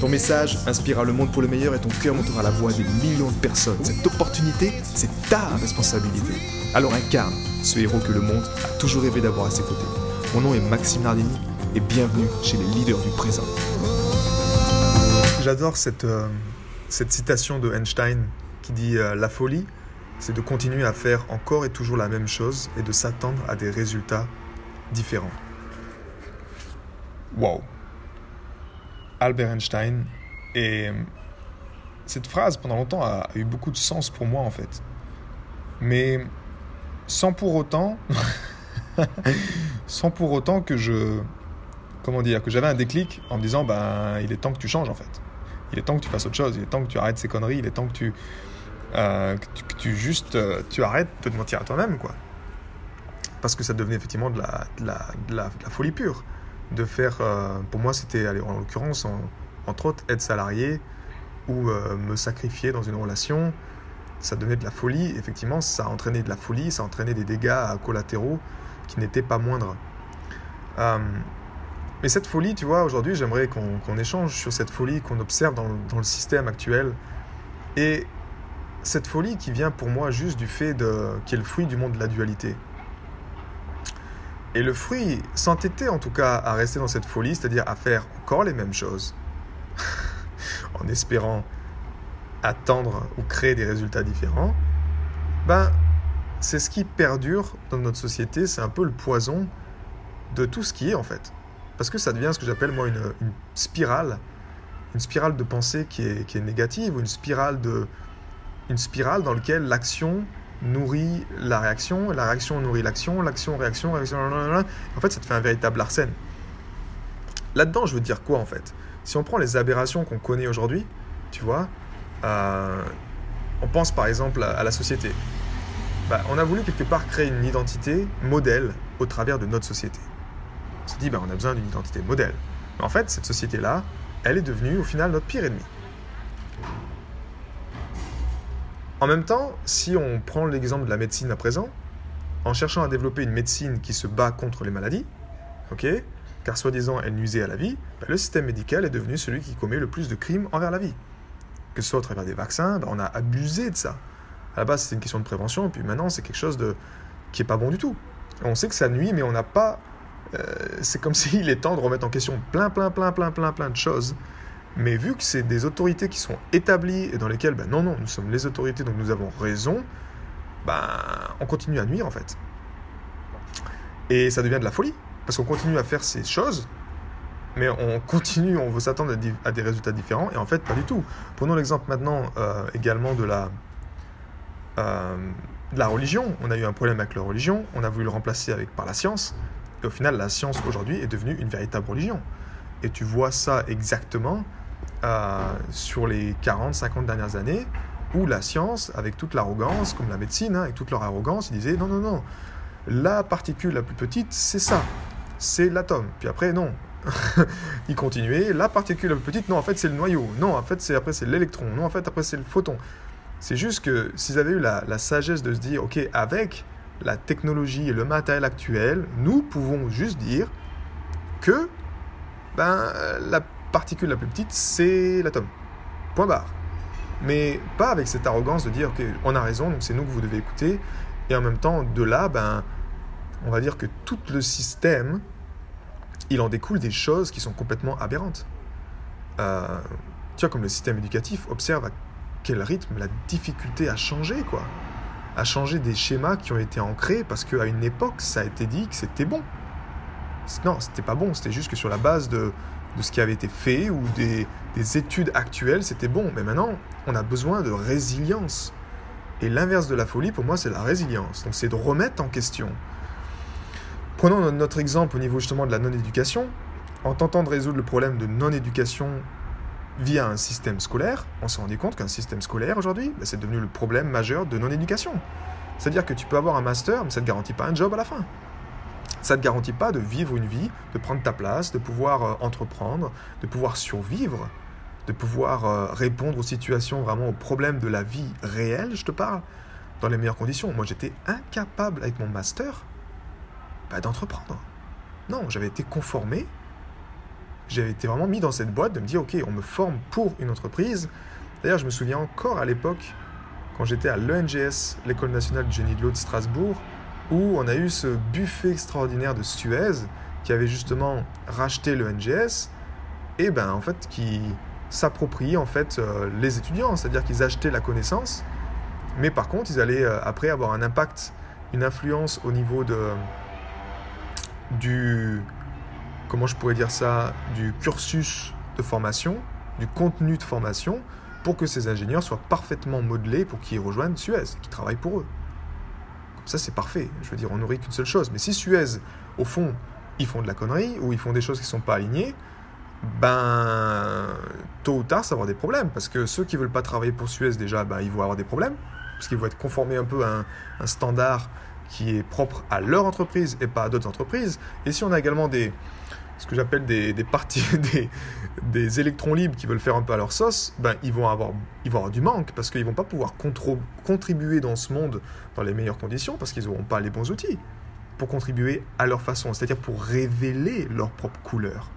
Ton message inspirera le monde pour le meilleur et ton cœur montera la voix des millions de personnes. Cette opportunité, c'est ta responsabilité. Alors incarne ce héros que le monde a toujours rêvé d'avoir à ses côtés. Mon nom est Maxime Nardini et bienvenue chez les leaders du présent. J'adore cette, euh, citation de Einstein qui dit euh, La folie, c'est de continuer à faire encore et toujours la même chose et de s'attendre à des résultats différents. Wow! Albert Einstein. Et euh, cette phrase, pendant longtemps, a eu beaucoup de sens pour moi, en fait. Mais sans pour autant, sans pour autant que je, comment dire, que j'avais un déclic en me disant, ben, il est temps que tu changes, en fait. Il est temps que tu fasses autre chose. Il est temps que tu arrêtes ces conneries. Il est temps que tu, euh, que tu, juste, euh, tu arrêtes de te mentir à toi-même, quoi. Parce que ça devenait effectivement de la, de la, de la folie pure de faire, euh, pour moi c'était en l'occurrence, entre autres, être salarié ou euh, me sacrifier dans une relation. Ça donnait de la folie, effectivement, ça a entraîné de la folie, ça a entraîné des dégâts collatéraux qui n'étaient pas moindres. Euh, mais cette folie, tu vois, aujourd'hui, j'aimerais qu'on échange sur cette folie qu'on observe dans, dans, le système actuel. Et cette folie qui vient pour moi juste du fait de, qui est le fruit du monde de la dualité. Et le fruit s'entêtait en tout cas à rester dans cette folie, c'est-à-dire à faire encore les mêmes choses, en espérant attendre ou créer des résultats différents, ben, c'est ce qui perdure dans notre société, c'est un peu le poison de tout ce qui est en fait. Parce que ça devient ce que j'appelle moi une, spirale, une spirale de pensée qui est, qui est négative, ou une spirale, de, une spirale dans laquelle l'action nourrit la réaction, la réaction nourrit l'action, l'action, réaction, réaction, en fait ça te fait un véritable arsène. Là-dedans, je veux dire quoi en fait? Si on prend les aberrations qu'on connaît aujourd'hui, tu vois, euh, on pense par exemple à, la société. Bah, on a voulu quelque part créer une identité modèle au travers de notre société. On s'est dit, bah, on a besoin d'une identité modèle. Mais en fait, cette société-là, elle est devenue au final notre pire ennemi. En même temps, si on prend l'exemple de la médecine à présent, en cherchant à développer une médecine qui se bat contre les maladies, ok, car soi-disant elle nuisait à la vie, ben, le système médical est devenu celui qui commet le plus de crimes envers la vie. Que ce soit au travers des vaccins, ben, on a abusé de ça. À la base, c'était une question de prévention, puis maintenant, c'est quelque chose de... qui n'est pas bon du tout. On sait que ça nuit, mais on n'a pas. Euh, c'est comme s'il est temps de remettre en question plein, plein, plein, plein, plein, plein de choses mais vu que c'est des autorités qui sont établies et dans lesquelles, ben non, non, nous sommes les autorités, donc nous avons raison, ben, on continue à nuire en fait. Et ça devient de la folie, parce qu'on continue à faire ces choses, mais on continue, on veut s'attendre à, des résultats différents, et en fait, pas du tout. Prenons l'exemple maintenant euh, également de la, euh, de la religion. On a eu un problème avec la religion, on a voulu le remplacer avec, par la science, et au final, la science aujourd'hui est devenue une véritable religion. Et tu vois ça exactement sur les 40-50 dernières années, où la science, avec toute l'arrogance, comme la médecine, hein, avec toute leur arrogance, ils disaient non, non, non, la particule la plus petite, c'est ça, c'est l'atome. Puis après, non. ils continuaient, la particule la plus petite, non, en fait, c'est le noyau. Non, en fait, c'est après, c'est l'électron. Non, en fait, après, c'est le photon. C'est juste que s'ils avaient eu la, la sagesse de se dire, ok, avec la technologie et le matériel actuel, nous pouvons juste dire que ben, la particule la plus petite, c'est l'atome. Point barre. Mais pas avec cette arrogance de dire qu'on a raison, donc c'est nous que vous devez écouter. Et en même temps, de là, ben, on va dire que tout le système, il en découle des choses qui sont complètement aberrantes. Euh, tu vois, comme le système éducatif observe à quel rythme la difficulté a changé, quoi. A changé des schémas qui ont été ancrés parce qu'à une époque, ça a été dit que c'était bon. Non, c'était pas bon, c'était juste que sur la base de, de ce qui avait été fait ou des, études actuelles, c'était bon. Mais maintenant, on a besoin de résilience. Et l'inverse de la folie, pour moi, c'est la résilience. Donc c'est de remettre en question. Prenons notre exemple au niveau justement de la non-éducation. En tentant de résoudre le problème de non-éducation via un système scolaire, on s'est rendu compte qu'un système scolaire aujourd'hui, bah, c'est devenu le problème majeur de non-éducation. C'est-à-dire que tu peux avoir un master, mais ça ne te garantit pas un job à la fin. Ça ne te garantit pas de vivre une vie, de prendre ta place, de pouvoir euh, entreprendre, de pouvoir survivre, de pouvoir euh, répondre aux situations, vraiment aux problèmes de la vie réelle, je te parle, dans les meilleures conditions. Moi, j'étais incapable avec mon master bah, d'entreprendre. Non, j'avais été conformé j'avais été vraiment mis dans cette boîte de me dire, ok, on me forme pour une entreprise. D'ailleurs, je me souviens encore à l'époque, quand j'étais à l'ENGS, l'École nationale du génie de l'eau de Strasbourg, où on a eu ce buffet extraordinaire de Suez, qui avait justement racheté l'ENGS, et ben en fait qui s'appropriait en fait euh, les étudiants, c'est-à-dire qu'ils achetaient la connaissance, mais par contre ils allaient euh, après avoir un impact, une influence au niveau de du comment je pourrais dire ça, du cursus de formation, du contenu de formation, pour que ces ingénieurs soient parfaitement modelés pour qu'ils rejoignent Suez, qu'ils travaillent pour eux. Ça, c'est parfait. Je veux dire, on nourrit qu'une seule chose. Mais si Suez, au fond, ils font de la connerie, ou ils font des choses qui ne sont pas alignées, ben, tôt ou tard, ça va avoir des problèmes. Parce que ceux qui ne veulent pas travailler pour Suez, déjà, ben, ils vont avoir des problèmes. Parce qu'ils vont être conformés un peu à un standard qui est propre à leur entreprise et pas à d'autres entreprises. Et si on a également des, ce que j'appelle des, des, parties, des, des, électrons libres qui veulent faire un peu à leur sauce, ben, ils, vont avoir, ils vont avoir du manque parce qu'ils ne vont pas pouvoir contribuer dans ce monde dans les meilleures conditions parce qu'ils n'auront pas les bons outils pour contribuer à leur façon, c'est-à-dire pour révéler leur propre couleur.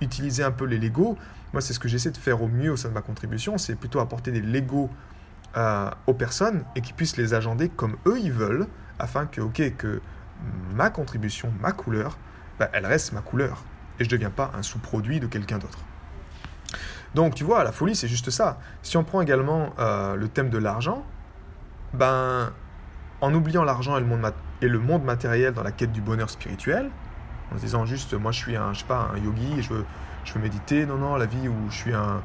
Utiliser un peu les Legos, moi c'est ce que j'essaie de faire au mieux au sein de ma contribution, c'est plutôt apporter des Legos euh, aux personnes et qu'ils puissent les agender comme eux ils veulent, afin que, ok, que ma contribution, ma couleur, ben, elle reste ma couleur et je ne deviens pas un sous-produit de quelqu'un d'autre. Donc tu vois, la folie, c'est juste ça. Si on prend également euh, le thème de l'argent, ben, en oubliant l'argent et, le monde matériel dans la quête du bonheur spirituel, en se disant juste, moi je suis un, je sais pas, un yogi je veux, je veux méditer, non, non, la vie où je suis un,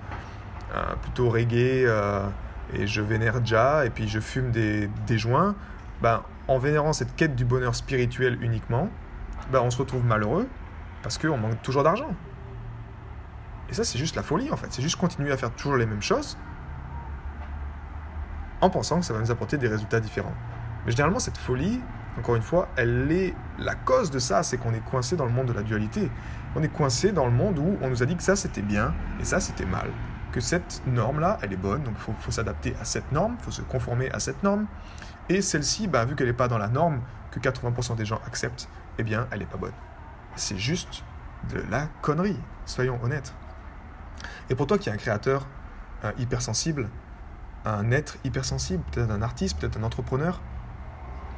plutôt reggae euh, et je vénère déjà et puis je fume des, des joints, ben, en vénérant cette quête du bonheur spirituel uniquement, ben, on se retrouve malheureux parce qu'on manque toujours d'argent. Et ça, c'est juste la folie en fait. C'est juste continuer à faire toujours les mêmes choses en pensant que ça va nous apporter des résultats différents. Mais généralement, cette folie, encore une fois, elle est la cause de ça, c'est qu'on est coincé dans le monde de la dualité. On est coincé dans le monde où on nous a dit que ça c'était bien et ça c'était mal. Que cette norme-là, elle est bonne, donc il faut, s'adapter à cette norme, il faut se conformer à cette norme. Et celle-ci, bah, vu qu'elle n'est pas dans la norme que 80% des gens acceptent, eh bien, elle n'est pas bonne c'est juste de la connerie, soyons honnêtes. Et pour toi qui es un créateur hypersensible, un être hypersensible, peut-être un artiste, peut-être un entrepreneur,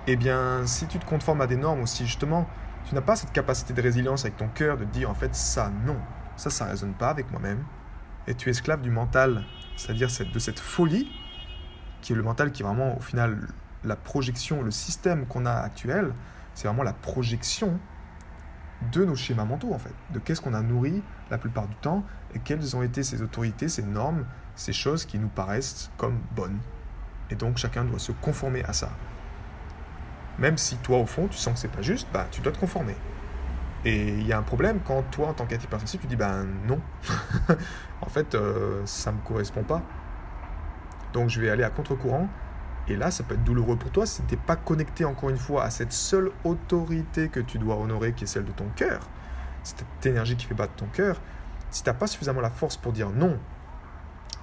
eh bien, si tu te conformes à des normes ou si justement tu n'as pas cette capacité de résilience avec ton cœur de dire en fait ça non, ça ça résonne pas avec moi-même, et tu es esclave du mental, c'est-à-dire de cette folie qui est le mental qui est vraiment au final la projection, le système qu'on a actuel, c'est vraiment la projection de nos schémas mentaux, en fait, de qu'est-ce qu'on a nourri la plupart du temps et quelles ont été ces autorités, ces normes, ces choses qui nous paraissent comme bonnes. Et donc chacun doit se conformer à ça. Même si toi, au fond, tu sens que c'est pas juste, bah, tu dois te conformer. Et il y a un problème quand toi, en tant qu'être hypersensible, tu dis, ben non, en fait, euh, ça ne me correspond pas. Donc je vais aller à contre-courant et là, ça peut être douloureux pour toi si tu n'es pas connecté encore une fois à cette seule autorité que tu dois honorer, qui est celle de ton cœur. Cette énergie qui fait battre ton cœur. Si tu n'as pas suffisamment la force pour dire non,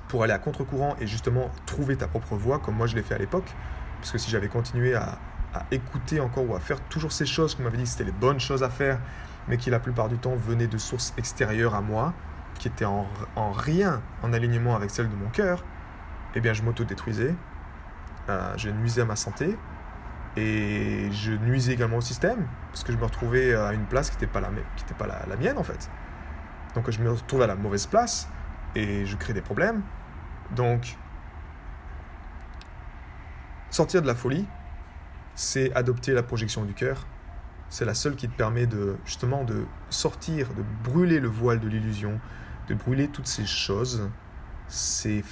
pour aller à contre-courant et justement trouver ta propre voie, comme moi je l'ai fait à l'époque, parce que si j'avais continué à, écouter encore ou à faire toujours ces choses qu'on m'avait dit que c'était les bonnes choses à faire, mais qui la plupart du temps venaient de sources extérieures à moi, qui étaient en, en rien en alignement avec celle de mon cœur, eh bien je m'auto-détruisais je nuisais à ma santé et je nuisais également au système parce que je me retrouvais à une place qui n'était pas, la, qui pas la, mienne en fait. Donc je me retrouvais à la mauvaise place et je crée des problèmes. Donc sortir de la folie, c'est adopter la projection du cœur. C'est la seule qui te permet de justement de sortir, de brûler le voile de l'illusion, de brûler toutes ces choses, ces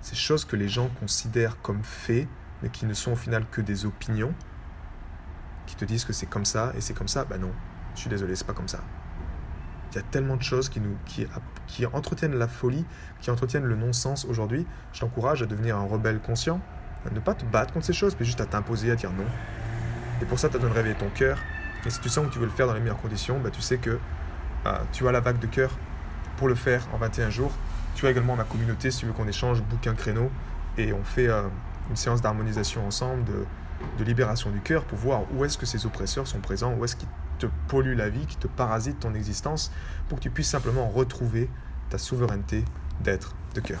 ces choses que les gens considèrent comme faits, mais qui ne sont au final que des opinions, qui te disent que c'est comme ça et c'est comme ça, bah non, je suis désolé, c'est pas comme ça. Il y a tellement de choses qui, nous, qui, qui entretiennent la folie, qui entretiennent le non-sens aujourd'hui. Je t'encourage à devenir un rebelle conscient, à ne pas te battre contre ces choses, mais juste à t'imposer, à dire non. Et pour ça, tu as besoin de réveiller ton cœur. Et si tu sens que tu veux le faire dans les meilleures conditions, bah, tu sais que euh, tu as la vague de cœur pour le faire en 21 jours. Tu as également ma communauté si tu veux qu'on échange, bouquin créneau et on fait euh, une séance d'harmonisation ensemble, de, de libération du cœur pour voir où est-ce que ces oppresseurs sont présents, où est-ce qu'ils te polluent la vie, qui te parasitent ton existence, pour que tu puisses simplement retrouver ta souveraineté d'être de cœur.